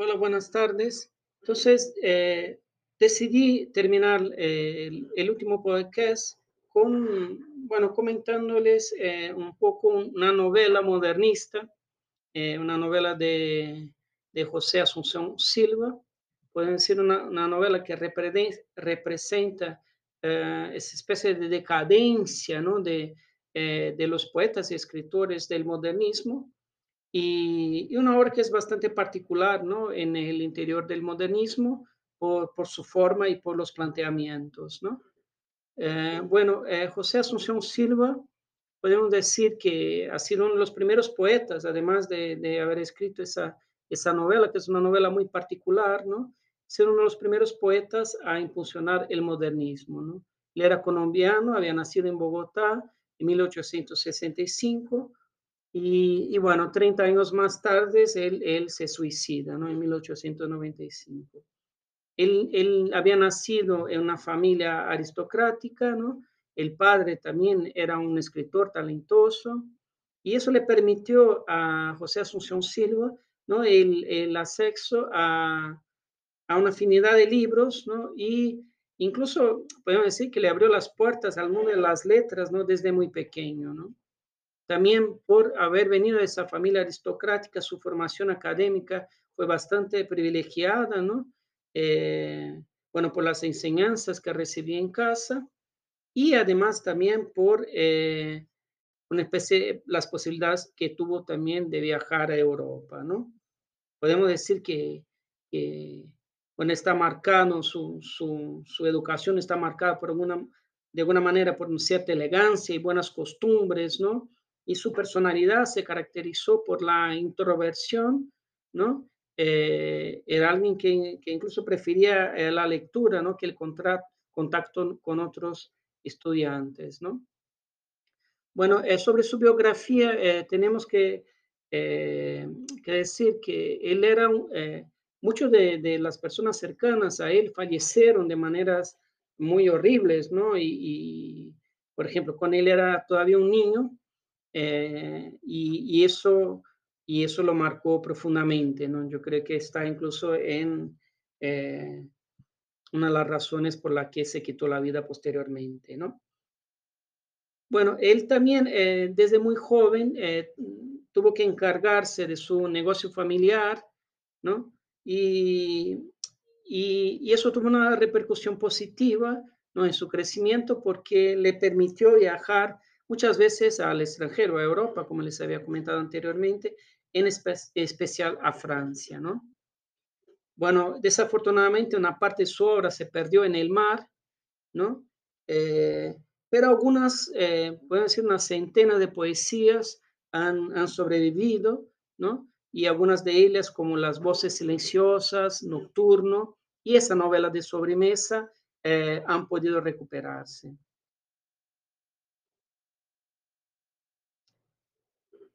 Hola, buenas tardes. Entonces, eh, decidí terminar eh, el, el último podcast con, bueno, comentándoles eh, un poco una novela modernista, eh, una novela de, de José Asunción Silva. Pueden decir una, una novela que repre- representa eh, esa especie de decadencia, ¿no? De, eh, de los poetas y escritores del modernismo y, y una obra que es bastante particular, ¿no? En el interior del modernismo por, por su forma y por los planteamientos, ¿no? Eh, bueno, eh, José Asunción Silva, podemos decir que ha sido uno de los primeros poetas, además de, de haber escrito esa, esa novela, que es una novela muy particular, ¿no? Ser uno de los primeros poetas a impulsionar el modernismo, ¿no? Él era colombiano, había nacido en Bogotá en 1865 y, y bueno, 30 años más tarde él, él se suicida, ¿no? En 1895. Él, él, había nacido en una familia aristocrática, ¿no? El padre también era un escritor talentoso y eso le permitió a José Asunción Silva, ¿no? El, el acceso a, a, una afinidad de libros, ¿no? Y incluso podemos decir que le abrió las puertas al mundo de las letras, ¿no? Desde muy pequeño, ¿no? También por haber venido de esa familia aristocrática, su formación académica fue bastante privilegiada, ¿no? Eh, bueno, por las enseñanzas que recibí en casa y además también por eh, una especie, las posibilidades que tuvo también de viajar a Europa, ¿no? Podemos decir que, que bueno, está marcado, su, su, su, educación está marcada por alguna, de alguna manera por una cierta elegancia y buenas costumbres, ¿no? Y su personalidad se caracterizó por la introversión, ¿no? eh, era alguien que, que incluso prefería eh, la lectura, ¿no? Que el contacto con otros estudiantes, ¿no? Bueno, eh, sobre su biografía eh, tenemos que, que, decir que él era, muchos de, de, las personas cercanas a él fallecieron de maneras muy horribles, ¿no? Y, y por ejemplo, con él era todavía un niño y, y eso y eso lo marcó profundamente, ¿no? Yo creo que está incluso en eh, una de las razones por las que se quitó la vida posteriormente, ¿no? Bueno, él también eh, desde muy joven eh, tuvo que encargarse de su negocio familiar, ¿no? Y, y, y, eso tuvo una repercusión positiva, ¿no? En su crecimiento porque le permitió viajar muchas veces al extranjero, a Europa, como les había comentado anteriormente, en espe especial a Francia, ¿no? Bueno, desafortunadamente una parte de su obra se perdió en el mar, ¿no? Eh, pero algunas, eh, pueden decir una centena de poesías han, han, sobrevivido, ¿no? Y algunas de ellas, como Las voces silenciosas, Nocturno y esa novela de sobremesa, eh, han podido recuperarse.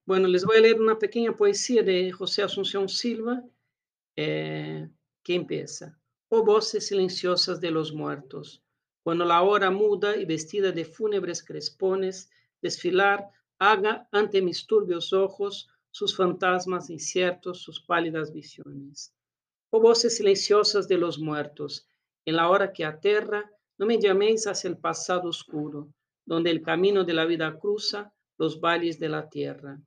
Bueno, les voy a leer una pequeña poesía de José Asunción Silva eh, que empieza. Oh voces silenciosas de los muertos, cuando la hora muda y vestida de fúnebres crespones desfilar, haga ante mis turbios ojos sus fantasmas inciertos, sus pálidas visiones. Oh voces silenciosas de los muertos, en la hora que aterra, no me llaméis hacia el pasado oscuro, donde el camino de la vida cruza los valles de la tierra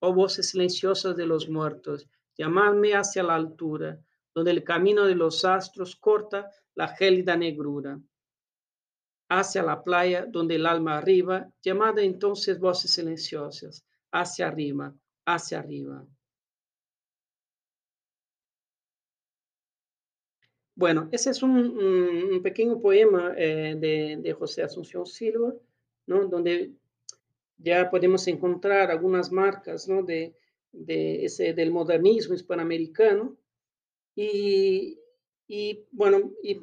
oh voces silenciosas de los muertos, llamadme hacia la altura, donde el camino de los astros corta la gélida negrura. Hacia la playa, donde el alma arriba, llamad entonces voces silenciosas, hacia arriba, hacia arriba. Bueno, ese es un, un pequeño poema eh, de, de, José Asunción Silva, ¿no? donde ya podemos encontrar algunas marcas ¿no? de, de ese, del modernismo hispanoamericano. Y, y bueno, y,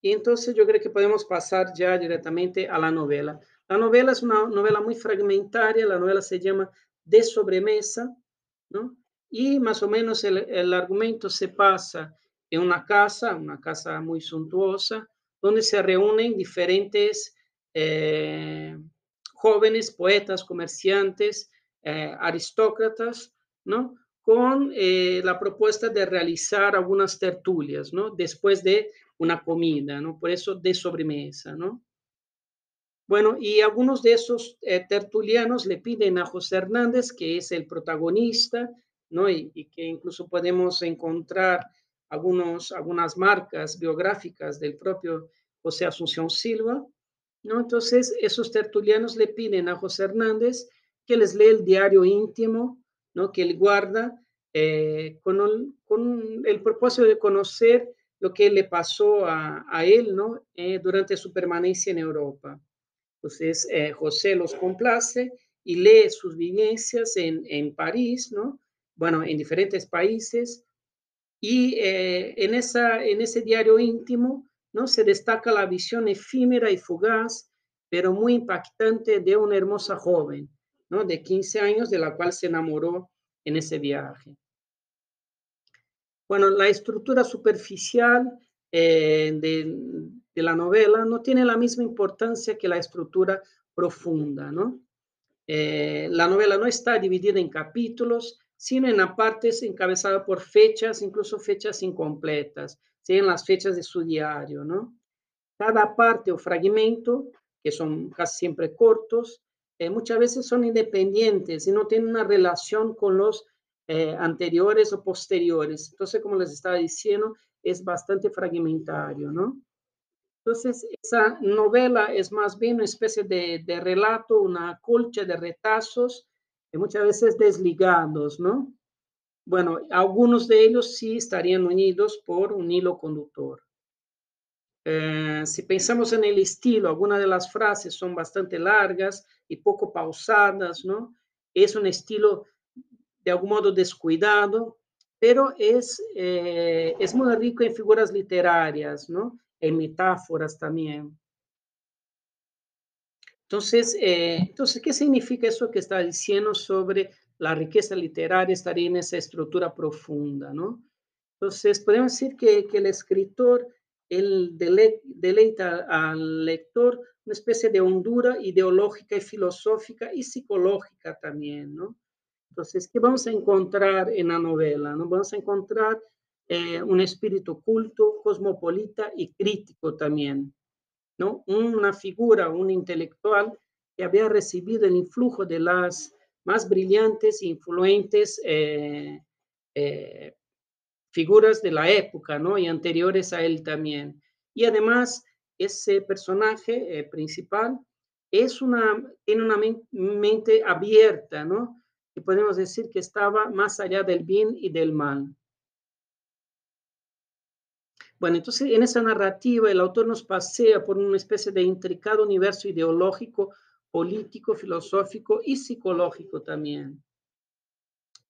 y, entonces yo creo que podemos pasar ya directamente a la novela. La novela es una novela muy fragmentaria, la novela se llama De sobremesa, ¿no? Y más o menos el, el argumento se pasa en una casa, una casa muy suntuosa, donde se reúnen diferentes eh, jóvenes, poetas, comerciantes, eh, aristócratas, ¿no? con eh, la propuesta de realizar algunas tertulias, ¿no? Después de una comida, ¿no? Por eso de sobremesa, ¿no? Bueno, y algunos de esos eh, tertulianos le piden a José Hernández, que es el protagonista, ¿no? Y, y, que incluso podemos encontrar algunos, algunas marcas biográficas del propio José Asunción Silva, ¿no? Entonces, esos tertulianos le piden a José Hernández que les lee el diario íntimo, ¿no? Que él guarda eh, con, el, con, el, propósito de conocer lo que le pasó a, a él, ¿no? Eh, durante su permanencia en Europa. Entonces, eh, José los complace y lee sus vivencias en, en París, ¿no? Bueno, en diferentes países. Y en, esa, en ese diario íntimo, ¿no? Se destaca la visión efímera y fugaz, pero muy impactante de una hermosa joven, ¿no? De 15 años, de la cual se enamoró en ese viaje. Bueno, la estructura superficial eh, de, de la novela no tiene la misma importancia que la estructura profunda, ¿no? Eh, la novela no está dividida en capítulos, sino en partes encabezadas por fechas, incluso fechas incompletas, en las fechas de su diario, ¿no? Cada parte o fragmento, que son casi siempre cortos, eh, muchas veces son independientes y no tienen una relación con los eh, anteriores o posteriores. Entonces, como les estaba diciendo, es bastante fragmentario, ¿no? Entonces, esa novela es más bien una especie de, de relato, una colcha de retazos, que muchas veces desligados, ¿no? Bueno, algunos de ellos sí estarían unidos por un hilo conductor. Eh, si pensamos en el estilo, algunas de las frases son bastante largas y poco pausadas, ¿no? Es un estilo de algún modo descuidado, pero es, eh, es muy rico en figuras literarias, ¿no? en metáforas también. Entonces, eh, entonces, ¿qué significa eso que está diciendo sobre la riqueza literaria estaría en esa estructura profunda, ¿no? Entonces, podemos decir que, que el escritor, él dele, deleita al lector una especie de hondura ideológica y filosófica y psicológica también, ¿no? Entonces, ¿qué vamos a encontrar en la novela? ¿no? Vamos a encontrar eh, un espíritu culto, cosmopolita y crítico también, ¿no? Una figura, un intelectual que había recibido el influjo de las más brillantes e influentes eh, eh, figuras de la época, ¿no? Y anteriores a él también. Y además, ese personaje eh, principal es una, tiene una mente abierta, ¿no? Y podemos decir que estaba más allá del bien y del mal. Bueno, entonces en esa narrativa el autor nos pasea por una especie de intricado universo ideológico, político, filosófico y psicológico también.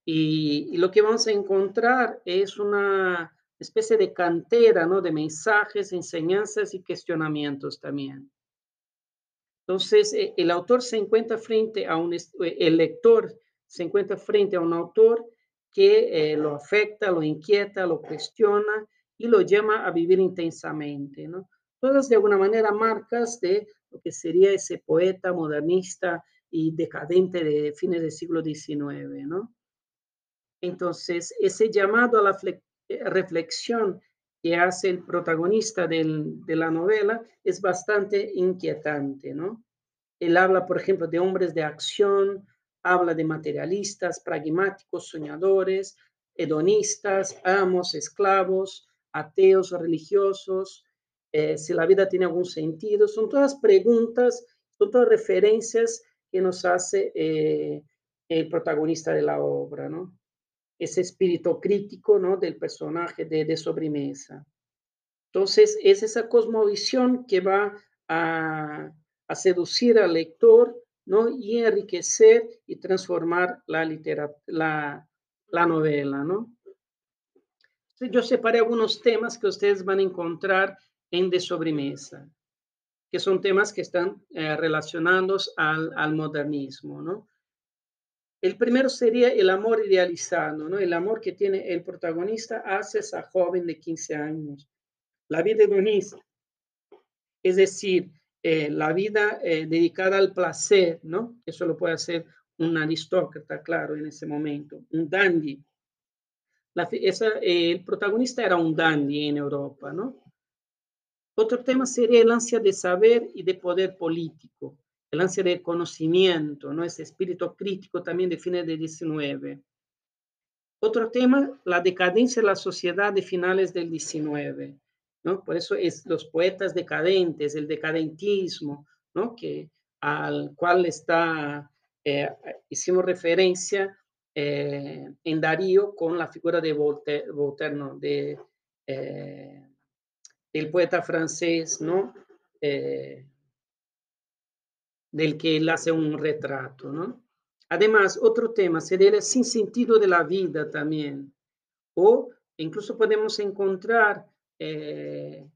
Y, lo que vamos a encontrar es una especie de cantera, ¿no? De mensajes, enseñanzas y cuestionamientos también. Entonces, eh, el autor se encuentra frente a un, el lector se encuentra frente a un autor que eh, lo afecta, lo inquieta, lo cuestiona y lo llama a vivir intensamente, ¿no? Todas de alguna manera marcas de lo que sería ese poeta modernista y decadente de fines del siglo XIX, ¿no? Entonces, ese llamado a la eh, reflexión que hace el protagonista de la novela es bastante inquietante, ¿no? Él habla, por ejemplo, de hombres de acción, habla de materialistas, pragmáticos, soñadores, hedonistas, amos, esclavos, ateos religiosos, eh, si la vida tiene algún sentido. Son todas preguntas, son todas referencias que nos hace eh, el protagonista de la obra, ¿no? Ese espíritu crítico, ¿no? Del personaje de, de sobremesa. Entonces, es esa cosmovisión que va a, a seducir al lector, ¿no? Y enriquecer y transformar la, la, la novela, ¿no? Yo separé algunos temas que ustedes van a encontrar en De Sobremesa, que son temas que están eh, relacionados al, al, modernismo, ¿no? El primero sería el amor idealizado, ¿no? El amor que tiene el protagonista hacia esa joven de 15 años. La vida hedonista, es decir, eh, la vida eh, dedicada al placer, ¿no? Eso lo puede hacer un aristócrata, claro, en ese momento, un dandy, el protagonista era un dandy en Europa, ¿no? Otro tema sería el ansia de saber y de poder político, el ansia de conocimiento, ¿no? Ese espíritu crítico también de fines del XIX. Otro tema, la decadencia de la sociedad de finales del XIX, ¿no? Por eso es los poetas decadentes, el decadentismo, ¿no? Que, al cual está, eh, hicimos referencia eh, en Darío con la figura de Voltaire, Voltaire ¿no? de, eh, del poeta francés, ¿no? del que él hace un retrato, ¿no? Además, otro tema sería el sentido de la vida también. O incluso podemos encontrar eh,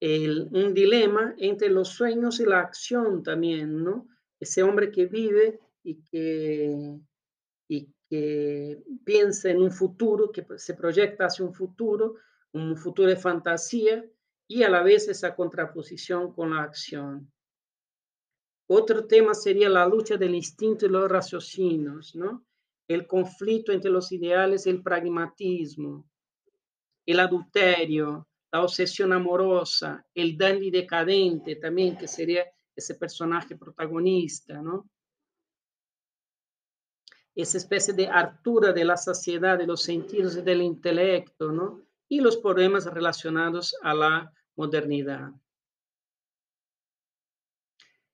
un dilema entre los sueños y la acción también, ¿no? Ese hombre que vive y que, y que piensa en un futuro, que se proyecta hacia un futuro, un futuro de fantasía, y a la vez esa contraposición con la acción. Otro tema sería la lucha del instinto y los raciocinios, ¿no? El conflicto entre los ideales y el pragmatismo, el adulterio, la obsesión amorosa, el dandy decadente también, que sería ese personaje protagonista, ¿no? Esa especie de altura de la saciedad de los sentidos y del intelecto, ¿no? Y los problemas relacionados a la modernidad.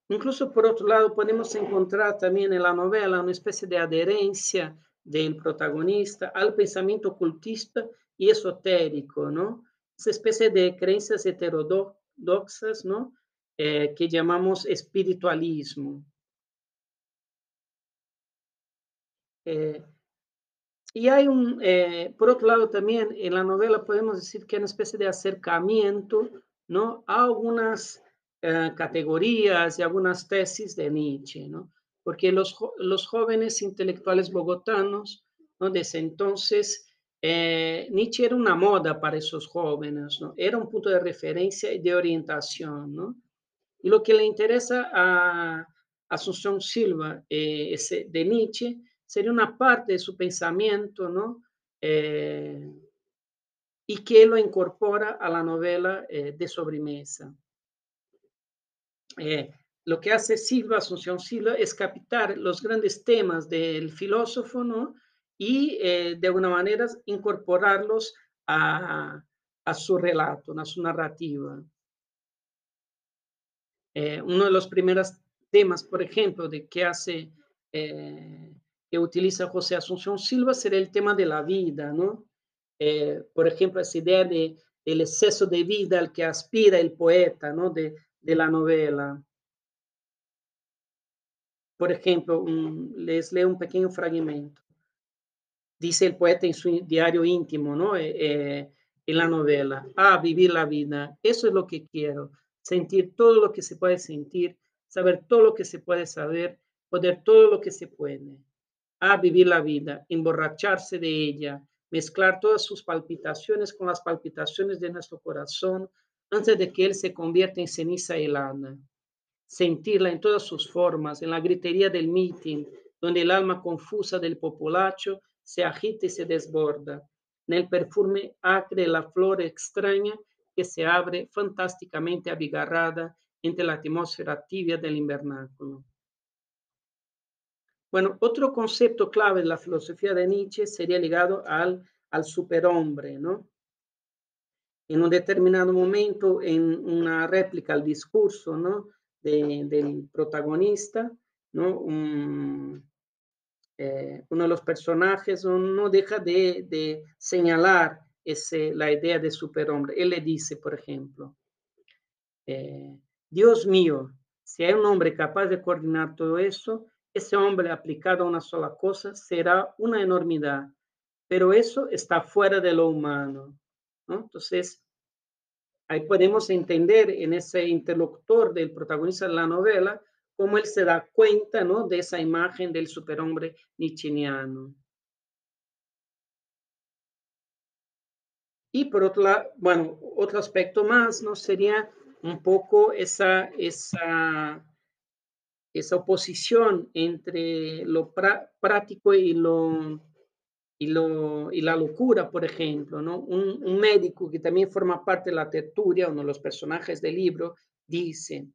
Incluso por otro lado, podemos encontrar también en la novela una especie de adherencia del protagonista al pensamiento ocultista y esotérico, ¿no? Esa especie de creencias heterodoxas, ¿no? Eh, que llamamos espiritualismo. Eh, y hay un, eh, por otro lado también en la novela podemos decir que hay una especie de acercamiento, ¿no? A algunas eh, categorías y algunas tesis de Nietzsche, ¿no? Porque los, los jóvenes intelectuales bogotanos, ¿no? Desde entonces, eh, Nietzsche era una moda para esos jóvenes, ¿no? Era un punto de referencia y de orientación, ¿no? Y lo que le interesa a Asunción Silva eh, ese, de Nietzsche sería una parte de su pensamiento, ¿no? y que lo incorpora a la novela de sobremesa. Eh, lo que hace Silva, Asunción Silva, es captar los grandes temas del filósofo, ¿no? Y eh, de alguna manera incorporarlos a, su relato, a su narrativa. Eh, uno de los primeros temas, por ejemplo, de que hace, que utiliza José Asunción Silva, será el tema de la vida, ¿no? por ejemplo, esa idea de, del exceso de vida al que aspira el poeta, ¿no? De, de la novela. Por ejemplo, les leo un pequeño fragmento. Dice el poeta en su diario íntimo, ¿no? Eh, eh, en la novela, ah, vivir la vida, eso es lo que quiero, sentir todo lo que se puede sentir, saber todo lo que se puede saber, poder todo lo que se puede. Ah, vivir la vida, emborracharse de ella, mezclar todas sus palpitaciones con las palpitaciones de nuestro corazón, antes de que él se convierta en ceniza helada. Sentirla en todas sus formas, en la gritería del meeting, donde el alma confusa del populacho se agita y se desborda, en el perfume acre de la flor extraña que se abre fantásticamente abigarrada entre la atmósfera tibia del invernáculo. Bueno, otro concepto clave de la filosofía de Nietzsche sería ligado al, al superhombre, ¿no? en un determinado momento, en una réplica al discurso ¿no? del protagonista, ¿no? Eh, uno de los personajes no deja de, señalar ese, la idea de superhombre. Él le dice, por ejemplo, eh, Dios mío, si hay un hombre capaz de coordinar todo eso, ese hombre aplicado a una sola cosa será una enormidad, pero eso está fuera de lo humano. Entonces, ahí podemos entender en ese interlocutor del protagonista de la novela cómo él se da cuenta ¿no? de esa imagen del superhombre nietzscheano. Y por otro lado, bueno, otro aspecto más, ¿no? Sería un poco esa, esa, esa oposición entre lo práctico y lo, y, lo, y la locura, por ejemplo, ¿no? Un, un, médico que también forma parte de la tertulia, uno de los personajes del libro, dice,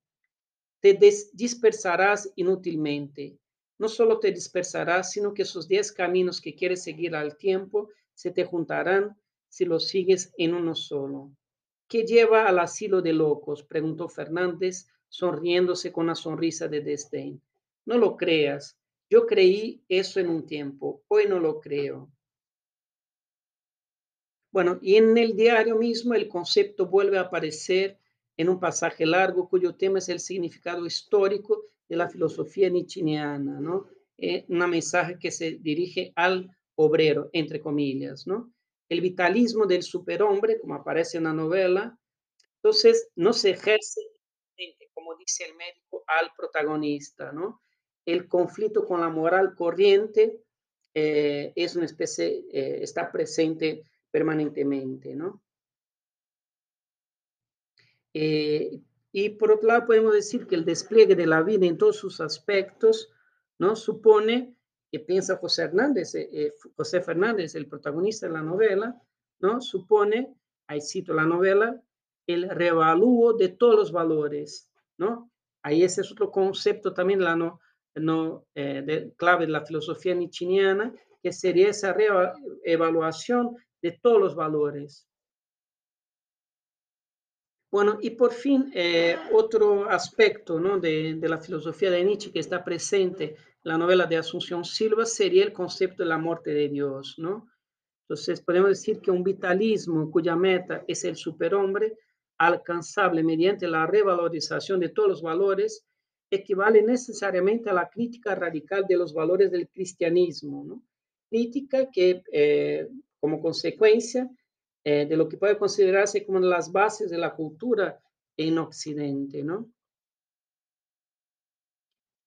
te dispersarás inútilmente. No solo te dispersarás, sino que esos diez caminos que quieres seguir al tiempo se te juntarán si los sigues en uno solo. ¿Qué lleva al asilo de locos? preguntó Fernández, sonriéndose con una sonrisa de desdén. No lo creas. Yo creí eso en un tiempo, hoy no lo creo. Bueno, y en el diario mismo el concepto vuelve a aparecer en un pasaje largo cuyo tema es el significado histórico de la filosofía nietzscheana, ¿no? Eh, una mensaje que se dirige al obrero, entre comillas, ¿no? El vitalismo del superhombre, como aparece en la novela, entonces no se ejerce, como dice el médico, al protagonista, ¿no? El conflicto con la moral corriente eh, es una especie, eh, está presente permanentemente, ¿no? Eh, y por otro lado, podemos decir que el despliegue de la vida en todos sus aspectos, ¿no? Supone que piensa José Hernández, eh, José Fernández, el protagonista de la novela, ¿no? Supone, ahí cito la novela, el revalúo de todos los valores, ¿no? Ahí ese es otro concepto también la no, no de, clave de la filosofía nietzscheana, que sería esa reevaluación de todos los valores, bueno, y por fin, eh, otro aspecto ¿no? de, de, la filosofía de Nietzsche que está presente en la novela de Asunción Silva sería el concepto de la muerte de Dios. ¿no? Entonces, podemos decir que un vitalismo cuya meta es el superhombre, alcanzable mediante la revalorización de todos los valores, equivale necesariamente a la crítica radical de los valores del cristianismo. ¿no? Crítica que, eh, como consecuencia, eh, de lo que puede considerarse como las bases de la cultura en Occidente, ¿no?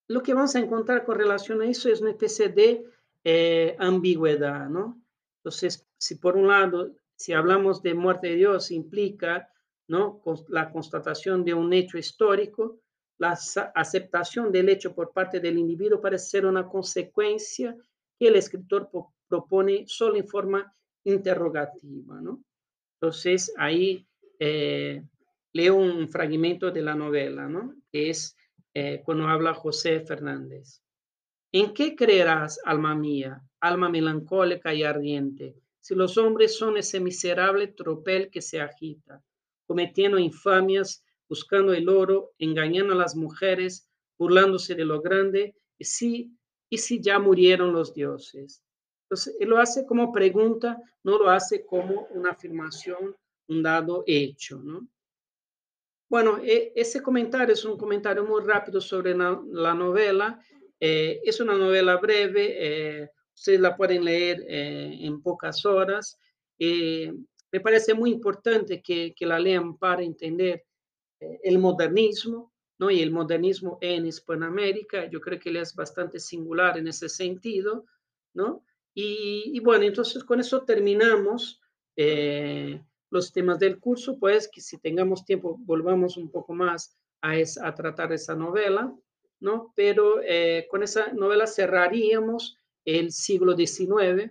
Lo que vamos a encontrar con relación a eso es una especie de eh, ambigüedad, ¿no? Entonces, si por un lado, si hablamos de muerte de Dios, implica, La constatación de un hecho histórico, la aceptación del hecho por parte del individuo parece ser una consecuencia que el escritor propone solo en forma interrogativa, ¿no? Entonces, ahí eh, leo un fragmento de la novela, ¿no? Que es eh, cuando habla José Fernández. ¿En qué creerás, alma mía, alma melancólica y ardiente, si los hombres son ese miserable tropel que se agita, cometiendo infamias, buscando el oro, engañando a las mujeres, burlándose de lo grande, y si, y si ya murieron los dioses? Entonces, él lo hace como pregunta, no lo hace como una afirmación, un dado hecho, ¿no? Bueno, e, ese comentario es un comentario muy rápido sobre la, novela. Eh, es una novela breve, eh, ustedes la pueden leer eh, en pocas horas. Me parece muy importante que, que la lean para entender el modernismo, ¿no? Y el modernismo en Hispanoamérica, yo creo que él es bastante singular en ese sentido, ¿no? Y, bueno, entonces con eso terminamos eh, los temas del curso, pues que si tengamos tiempo volvamos un poco más a, a tratar esa novela, ¿no? Pero eh, con esa novela cerraríamos el siglo XIX,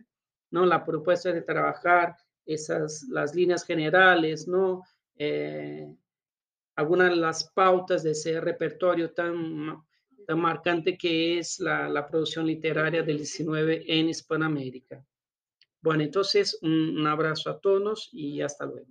¿no? La propuesta de trabajar esas, las líneas generales, ¿no? Eh, algunas de las pautas de ese repertorio tan tan marcante que es la, la producción literaria del 19 en Hispanoamérica. Bueno, entonces un, un abrazo a todos y hasta luego.